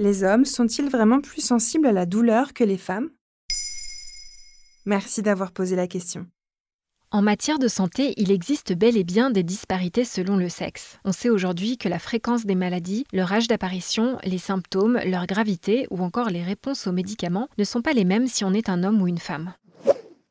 Les hommes sont-ils vraiment plus sensibles à la douleur que les femmes? Merci d'avoir posé la question. En matière de santé, il existe bel et bien des disparités selon le sexe. On sait aujourd'hui que la fréquence des maladies, leur âge d'apparition, les symptômes, leur gravité ou encore les réponses aux médicaments ne sont pas les mêmes si on est un homme ou une femme.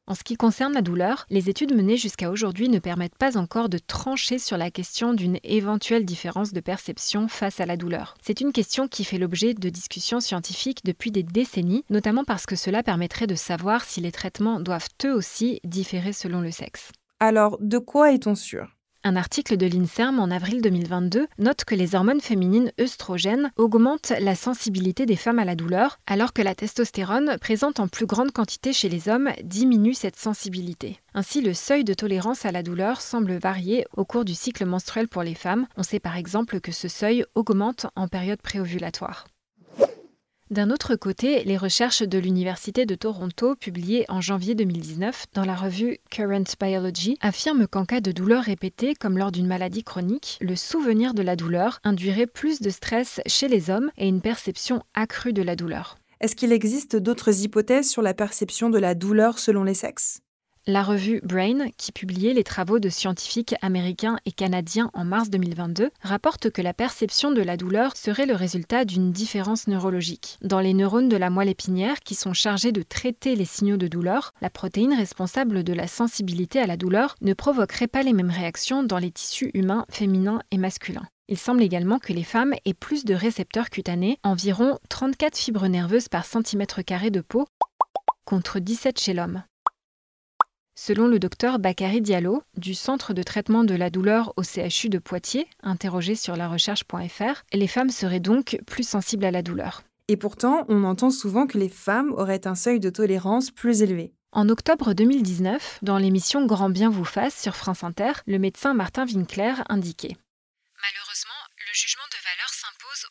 En ce qui concerne la douleur, les études menées jusqu'à aujourd'hui ne permettent pas encore de trancher sur la question d'une éventuelle différence de perception face à la douleur. C'est une question qui fait l'objet de discussions scientifiques depuis des décennies, notamment parce que cela permettrait de savoir si les traitements doivent eux aussi différer selon le sexe. Alors, de quoi est-on sûr? Un article de l'INSERM en avril 2022 note que les hormones féminines œstrogènes augmentent la sensibilité des femmes à la douleur, alors que la testostérone, présente en plus grande quantité chez les hommes, diminue cette sensibilité. Ainsi, le seuil de tolérance à la douleur semble varier au cours du cycle menstruel pour les femmes. On sait par exemple que ce seuil augmente en période préovulatoire. D'un autre côté, les recherches de l'Université de Toronto, publiées en janvier 2019 dans la revue Current Biology, affirment qu'en cas de douleur répétée, comme lors d'une maladie chronique, le souvenir de la douleur induirait plus de stress chez les hommes et une perception accrue de la douleur. Est-ce qu'il existe d'autres hypothèses sur la perception de la douleur selon les sexes? La revue Brain, qui publiait les travaux de scientifiques américains et canadiens en mars 2022, rapporte que la perception de la douleur serait le résultat d'une différence neurologique. Dans les neurones de la moelle épinière, qui sont chargés de traiter les signaux de douleur, la protéine responsable de la sensibilité à la douleur ne provoquerait pas les mêmes réactions dans les tissus humains féminins et masculins. Il semble également que les femmes aient plus de récepteurs cutanés, environ 34 fibres nerveuses par centimètre carré de peau, contre 17 chez l'homme. Selon le docteur Bakary Diallo, du Centre de traitement de la douleur au CHU de Poitiers, interrogé sur la recherche.fr, les femmes seraient donc plus sensibles à la douleur. Et pourtant, on entend souvent que les femmes auraient un seuil de tolérance plus élevé. En octobre 2019, dans l'émission Grand bien vous fasse sur France Inter, le médecin Martin Winkler indiquait Malheureusement, le jugement de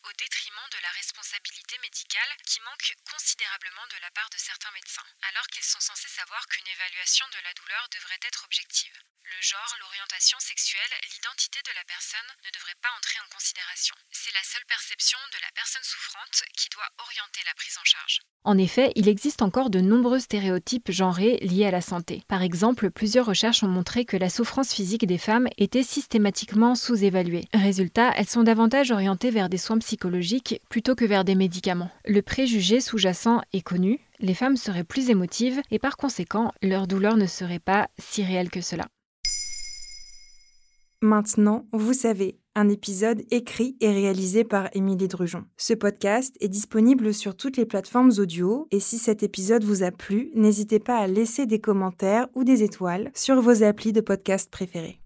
au détriment de la responsabilité médicale qui manque considérablement de la part de certains médecins, alors qu'ils sont censés savoir qu'une évaluation de la douleur devrait être objective. Le genre, l'orientation sexuelle, l'identité de la personne ne devraient pas entrer en considération. C'est la seule perception de la personne souffrante qui doit orienter la prise en charge. En effet, il existe encore de nombreux stéréotypes genrés liés à la santé. Par exemple, plusieurs recherches ont montré que la souffrance physique des femmes était systématiquement sous-évaluée. Résultat, elles sont davantage orientées vers des soins psychologiques plutôt que vers des médicaments. Le préjugé sous-jacent est connu, les femmes seraient plus émotives et par conséquent, leur douleur ne serait pas si réelle que cela. Maintenant, vous savez, un épisode écrit et réalisé par Émilie Drujon. Ce podcast est disponible sur toutes les plateformes audio et si cet épisode vous a plu, n'hésitez pas à laisser des commentaires ou des étoiles sur vos applis de podcast préférés.